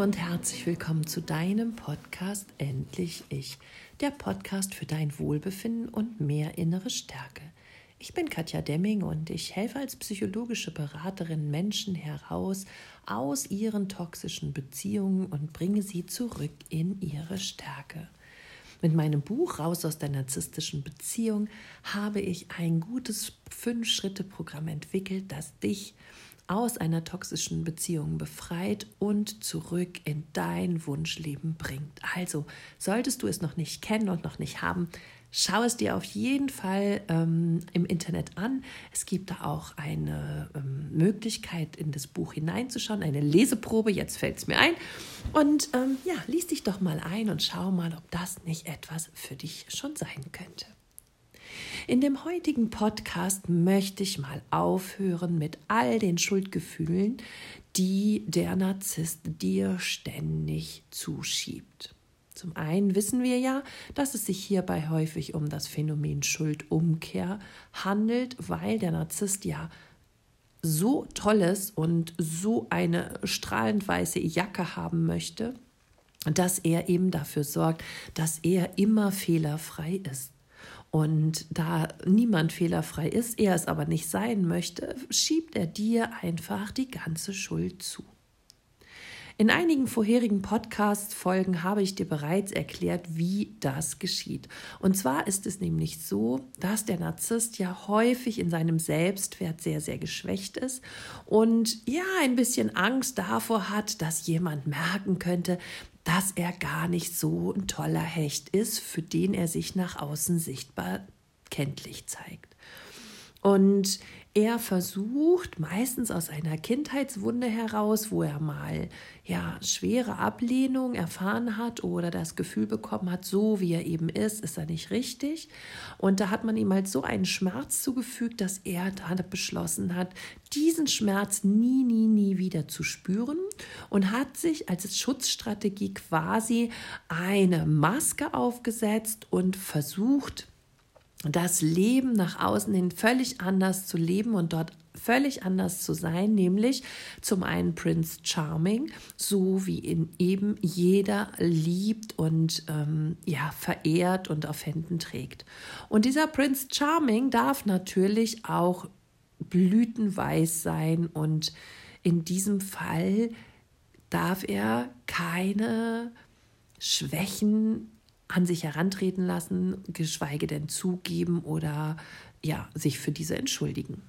Und herzlich willkommen zu deinem Podcast Endlich Ich, der Podcast für dein Wohlbefinden und mehr innere Stärke. Ich bin Katja Demming und ich helfe als psychologische Beraterin Menschen heraus aus ihren toxischen Beziehungen und bringe sie zurück in ihre Stärke. Mit meinem Buch Raus aus der narzisstischen Beziehung habe ich ein gutes Fünf-Schritte-Programm entwickelt, das dich aus einer toxischen Beziehung befreit und zurück in dein Wunschleben bringt. Also, solltest du es noch nicht kennen und noch nicht haben, schau es dir auf jeden Fall ähm, im Internet an. Es gibt da auch eine ähm, Möglichkeit, in das Buch hineinzuschauen, eine Leseprobe, jetzt fällt es mir ein. Und ähm, ja, lies dich doch mal ein und schau mal, ob das nicht etwas für dich schon sein könnte. In dem heutigen Podcast möchte ich mal aufhören mit all den Schuldgefühlen, die der Narzisst dir ständig zuschiebt. Zum einen wissen wir ja, dass es sich hierbei häufig um das Phänomen Schuldumkehr handelt, weil der Narzisst ja so tolles und so eine strahlend weiße Jacke haben möchte, dass er eben dafür sorgt, dass er immer fehlerfrei ist. Und da niemand fehlerfrei ist, er es aber nicht sein möchte, schiebt er dir einfach die ganze Schuld zu. In einigen vorherigen Podcast-Folgen habe ich dir bereits erklärt, wie das geschieht. Und zwar ist es nämlich so, dass der Narzisst ja häufig in seinem Selbstwert sehr, sehr geschwächt ist und ja ein bisschen Angst davor hat, dass jemand merken könnte, dass er gar nicht so ein toller Hecht ist, für den er sich nach außen sichtbar kenntlich zeigt. Und er versucht meistens aus einer Kindheitswunde heraus, wo er mal ja schwere Ablehnung erfahren hat oder das Gefühl bekommen hat, so wie er eben ist, ist er nicht richtig. Und da hat man ihm halt so einen Schmerz zugefügt, dass er da beschlossen hat, diesen Schmerz nie, nie, nie wieder zu spüren und hat sich als Schutzstrategie quasi eine Maske aufgesetzt und versucht, das Leben nach außen hin völlig anders zu leben und dort völlig anders zu sein, nämlich zum einen Prince Charming, so wie ihn eben jeder liebt und ähm, ja verehrt und auf Händen trägt. Und dieser Prince Charming darf natürlich auch blütenweiß sein und in diesem Fall darf er keine Schwächen an sich herantreten lassen, geschweige denn zugeben oder ja, sich für diese entschuldigen.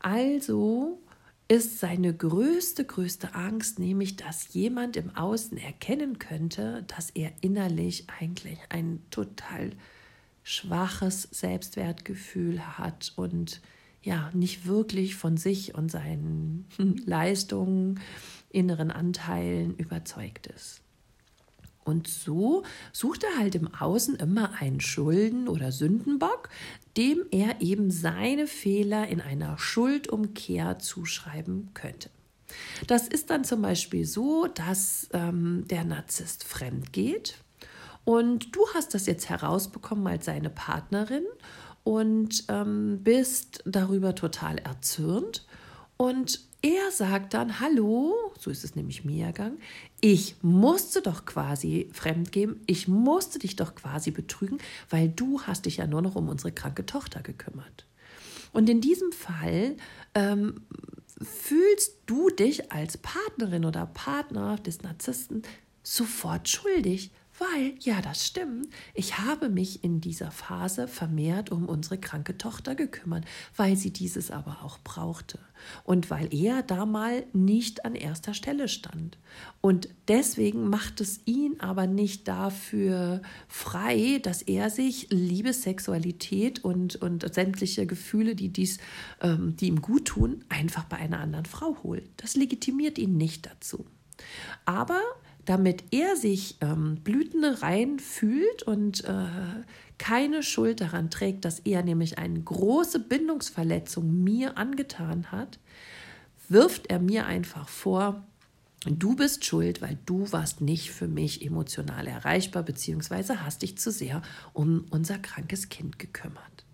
Also ist seine größte, größte Angst, nämlich dass jemand im Außen erkennen könnte, dass er innerlich eigentlich ein total schwaches Selbstwertgefühl hat und ja, nicht wirklich von sich und seinen Leistungen, inneren Anteilen überzeugt ist. Und so sucht er halt im Außen immer einen Schulden- oder Sündenbock, dem er eben seine Fehler in einer Schuldumkehr zuschreiben könnte. Das ist dann zum Beispiel so, dass ähm, der Narzisst fremd geht und du hast das jetzt herausbekommen als seine Partnerin und ähm, bist darüber total erzürnt und er sagt dann, hallo, so ist es nämlich mir ergangen, ich musste doch quasi fremdgehen, ich musste dich doch quasi betrügen, weil du hast dich ja nur noch um unsere kranke Tochter gekümmert. Und in diesem Fall ähm, fühlst du dich als Partnerin oder Partner des Narzissten sofort schuldig, weil, ja, das stimmt, ich habe mich in dieser Phase vermehrt um unsere kranke Tochter gekümmert, weil sie dieses aber auch brauchte und weil er da mal nicht an erster Stelle stand. Und deswegen macht es ihn aber nicht dafür frei, dass er sich Liebe, Sexualität und, und sämtliche Gefühle, die, dies, ähm, die ihm gut tun, einfach bei einer anderen Frau holt. Das legitimiert ihn nicht dazu. Aber damit er sich ähm, blütenrein fühlt und äh, keine Schuld daran trägt, dass er nämlich eine große Bindungsverletzung mir angetan hat, wirft er mir einfach vor, du bist schuld, weil du warst nicht für mich emotional erreichbar, beziehungsweise hast dich zu sehr um unser krankes Kind gekümmert.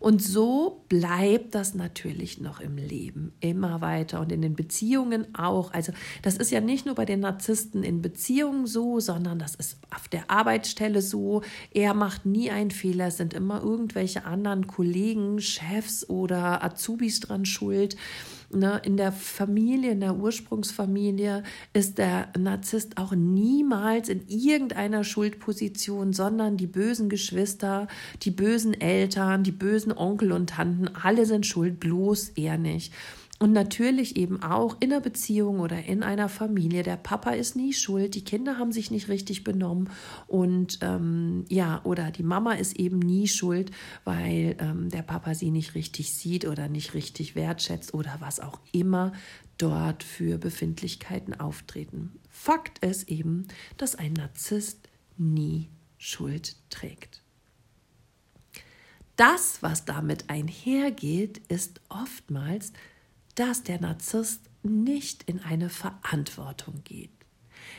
Und so bleibt das natürlich noch im Leben immer weiter und in den Beziehungen auch. Also das ist ja nicht nur bei den Narzissten in Beziehungen so, sondern das ist auf der Arbeitsstelle so. Er macht nie einen Fehler, sind immer irgendwelche anderen Kollegen, Chefs oder Azubis dran schuld. Ne, in der Familie, in der Ursprungsfamilie ist der Narzisst auch niemals in irgendeiner Schuldposition, sondern die bösen Geschwister, die bösen Eltern, die bösen Onkel und Tanten, alle sind schuld, bloß er nicht. Und natürlich eben auch in einer Beziehung oder in einer Familie. Der Papa ist nie schuld, die Kinder haben sich nicht richtig benommen und ähm, ja, oder die Mama ist eben nie schuld, weil ähm, der Papa sie nicht richtig sieht oder nicht richtig wertschätzt oder was auch immer dort für Befindlichkeiten auftreten. Fakt ist eben, dass ein Narzisst nie Schuld trägt. Das, was damit einhergeht, ist oftmals, dass der Narzisst nicht in eine Verantwortung geht.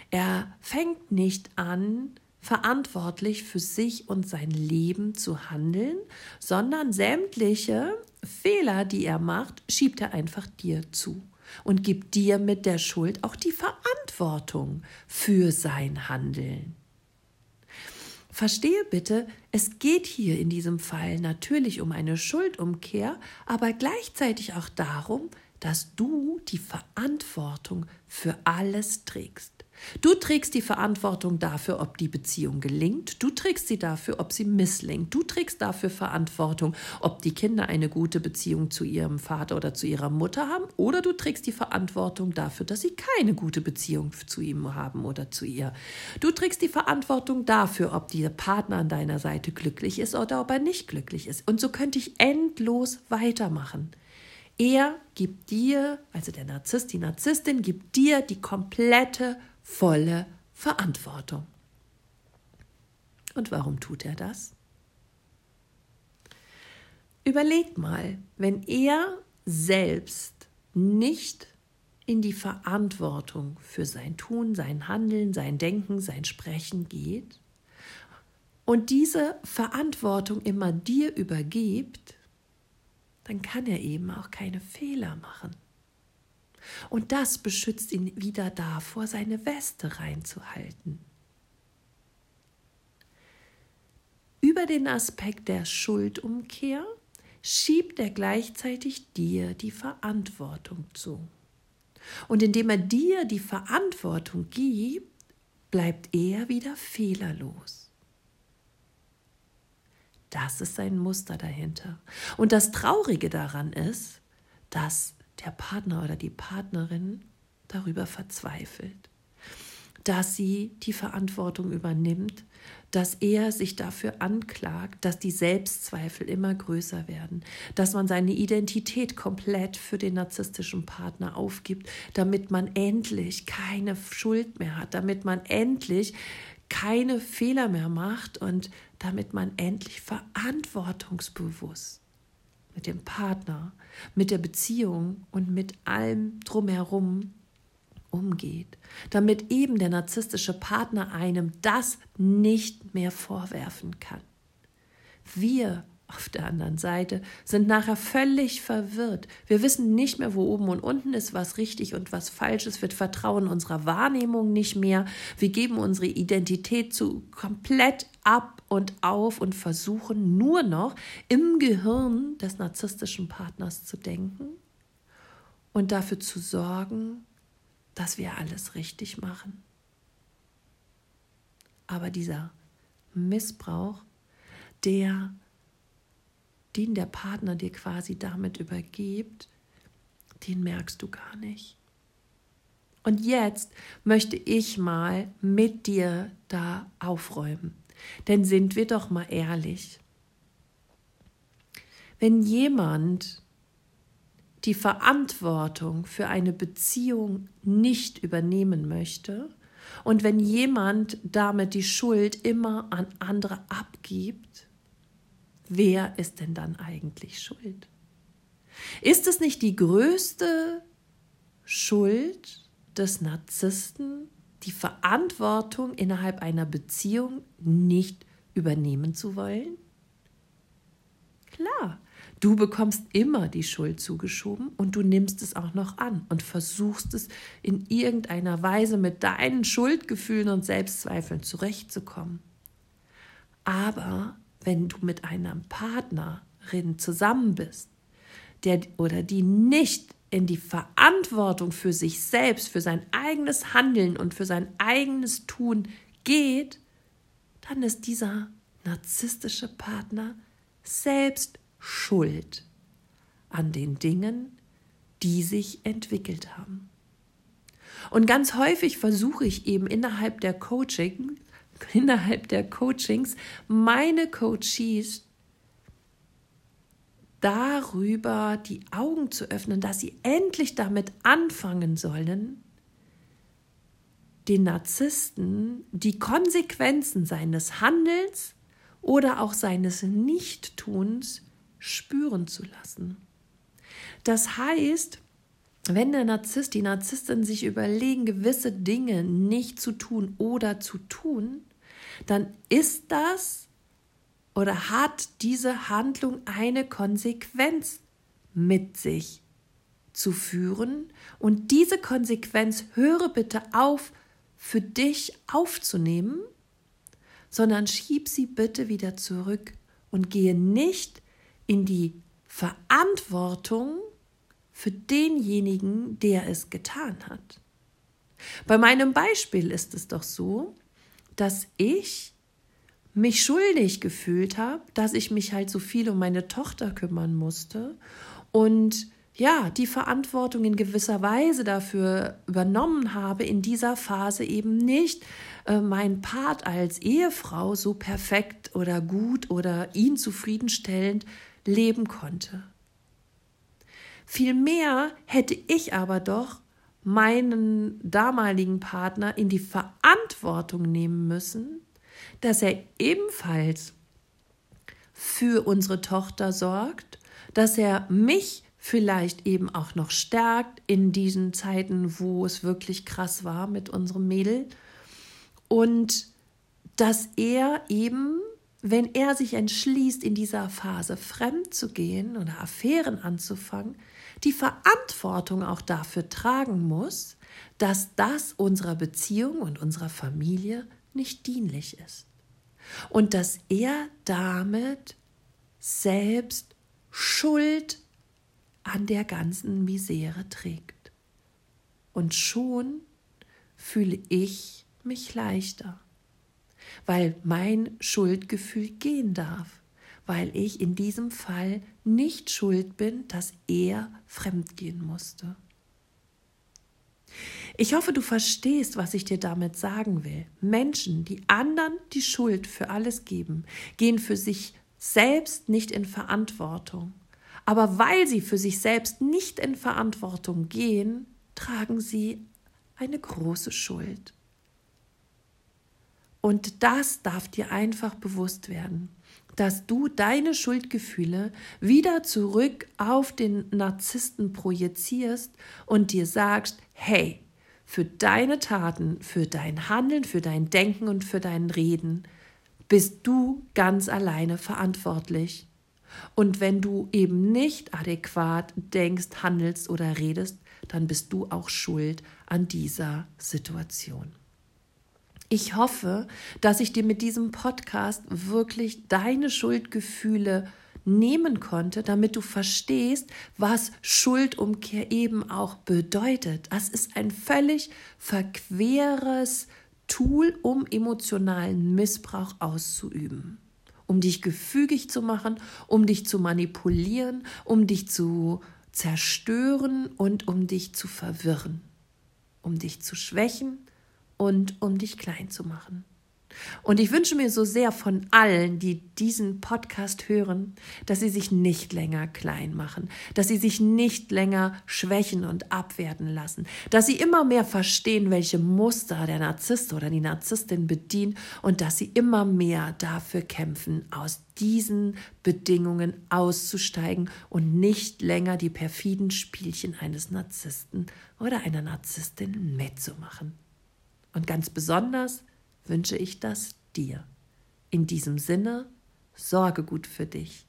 Er fängt nicht an, verantwortlich für sich und sein Leben zu handeln, sondern sämtliche Fehler, die er macht, schiebt er einfach dir zu und gibt dir mit der Schuld auch die Verantwortung für sein Handeln. Verstehe bitte, es geht hier in diesem Fall natürlich um eine Schuldumkehr, aber gleichzeitig auch darum, dass du die Verantwortung für alles trägst. Du trägst die Verantwortung dafür, ob die Beziehung gelingt. Du trägst sie dafür, ob sie misslingt. Du trägst dafür Verantwortung, ob die Kinder eine gute Beziehung zu ihrem Vater oder zu ihrer Mutter haben. Oder du trägst die Verantwortung dafür, dass sie keine gute Beziehung zu ihm haben oder zu ihr. Du trägst die Verantwortung dafür, ob dieser Partner an deiner Seite glücklich ist oder ob er nicht glücklich ist. Und so könnte ich endlos weitermachen. Er gibt dir, also der Narzisst, die Narzisstin, gibt dir die komplette, volle Verantwortung. Und warum tut er das? Überleg mal, wenn er selbst nicht in die Verantwortung für sein Tun, sein Handeln, sein Denken, sein Sprechen geht und diese Verantwortung immer dir übergibt, dann kann er eben auch keine Fehler machen. Und das beschützt ihn wieder davor, seine Weste reinzuhalten. Über den Aspekt der Schuldumkehr schiebt er gleichzeitig dir die Verantwortung zu. Und indem er dir die Verantwortung gibt, bleibt er wieder fehlerlos. Das ist ein Muster dahinter. Und das Traurige daran ist, dass der Partner oder die Partnerin darüber verzweifelt, dass sie die Verantwortung übernimmt, dass er sich dafür anklagt, dass die Selbstzweifel immer größer werden, dass man seine Identität komplett für den narzisstischen Partner aufgibt, damit man endlich keine Schuld mehr hat, damit man endlich keine Fehler mehr macht und damit man endlich verantwortungsbewusst mit dem Partner, mit der Beziehung und mit allem drumherum umgeht, damit eben der narzisstische Partner einem das nicht mehr vorwerfen kann. Wir auf der anderen Seite sind nachher völlig verwirrt. Wir wissen nicht mehr, wo oben und unten ist, was richtig und was falsch ist. Wir vertrauen unserer Wahrnehmung nicht mehr. Wir geben unsere Identität zu komplett ab und auf und versuchen nur noch im Gehirn des narzisstischen Partners zu denken und dafür zu sorgen, dass wir alles richtig machen. Aber dieser Missbrauch, der den der Partner dir quasi damit übergibt, den merkst du gar nicht. Und jetzt möchte ich mal mit dir da aufräumen. Denn sind wir doch mal ehrlich. Wenn jemand die Verantwortung für eine Beziehung nicht übernehmen möchte und wenn jemand damit die Schuld immer an andere abgibt, wer ist denn dann eigentlich schuld? Ist es nicht die größte Schuld des Narzissten, die Verantwortung innerhalb einer Beziehung nicht übernehmen zu wollen? Klar, Du bekommst immer die Schuld zugeschoben und du nimmst es auch noch an und versuchst es in irgendeiner Weise mit deinen Schuldgefühlen und Selbstzweifeln zurechtzukommen. Aber wenn du mit einer Partnerin zusammen bist, der oder die nicht in die Verantwortung für sich selbst, für sein eigenes Handeln und für sein eigenes Tun geht, dann ist dieser narzisstische Partner selbst schuld an den Dingen, die sich entwickelt haben. Und ganz häufig versuche ich eben innerhalb der Coaching, innerhalb der Coachings meine Coaches darüber die Augen zu öffnen, dass sie endlich damit anfangen sollen, den Narzissten die Konsequenzen seines Handelns oder auch seines Nichttuns spüren zu lassen. Das heißt, wenn der Narzisst, die Narzisstin sich überlegen, gewisse Dinge nicht zu tun oder zu tun, dann ist das oder hat diese Handlung eine Konsequenz mit sich zu führen. Und diese Konsequenz höre bitte auf, für dich aufzunehmen, sondern schieb sie bitte wieder zurück und gehe nicht in die Verantwortung für denjenigen, der es getan hat. Bei meinem Beispiel ist es doch so, dass ich mich schuldig gefühlt habe, dass ich mich halt so viel um meine Tochter kümmern musste und ja, die Verantwortung in gewisser Weise dafür übernommen habe, in dieser Phase eben nicht äh, mein Part als Ehefrau so perfekt oder gut oder ihn zufriedenstellend leben konnte. Vielmehr hätte ich aber doch meinen damaligen Partner in die Verantwortung nehmen müssen, dass er ebenfalls für unsere Tochter sorgt, dass er mich vielleicht eben auch noch stärkt in diesen Zeiten, wo es wirklich krass war mit unserem Mädel. Und dass er eben wenn er sich entschließt, in dieser Phase fremd zu gehen oder Affären anzufangen, die Verantwortung auch dafür tragen muss, dass das unserer Beziehung und unserer Familie nicht dienlich ist. Und dass er damit selbst Schuld an der ganzen Misere trägt. Und schon fühle ich mich leichter weil mein Schuldgefühl gehen darf, weil ich in diesem Fall nicht schuld bin, dass er fremdgehen musste. Ich hoffe, du verstehst, was ich dir damit sagen will. Menschen, die anderen die Schuld für alles geben, gehen für sich selbst nicht in Verantwortung. Aber weil sie für sich selbst nicht in Verantwortung gehen, tragen sie eine große Schuld. Und das darf dir einfach bewusst werden, dass du deine Schuldgefühle wieder zurück auf den Narzissten projizierst und dir sagst, hey, für deine Taten, für dein Handeln, für dein Denken und für dein Reden bist du ganz alleine verantwortlich. Und wenn du eben nicht adäquat denkst, handelst oder redest, dann bist du auch schuld an dieser Situation. Ich hoffe, dass ich dir mit diesem Podcast wirklich deine Schuldgefühle nehmen konnte, damit du verstehst, was Schuldumkehr eben auch bedeutet. Das ist ein völlig verqueres Tool, um emotionalen Missbrauch auszuüben, um dich gefügig zu machen, um dich zu manipulieren, um dich zu zerstören und um dich zu verwirren, um dich zu schwächen und um dich klein zu machen. Und ich wünsche mir so sehr von allen, die diesen Podcast hören, dass sie sich nicht länger klein machen, dass sie sich nicht länger schwächen und abwerten lassen, dass sie immer mehr verstehen, welche Muster der Narzisst oder die Narzisstin bedient und dass sie immer mehr dafür kämpfen, aus diesen Bedingungen auszusteigen und nicht länger die perfiden Spielchen eines Narzissten oder einer Narzisstin mitzumachen. Und ganz besonders wünsche ich das dir. In diesem Sinne, sorge gut für dich.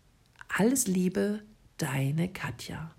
Alles Liebe, deine Katja.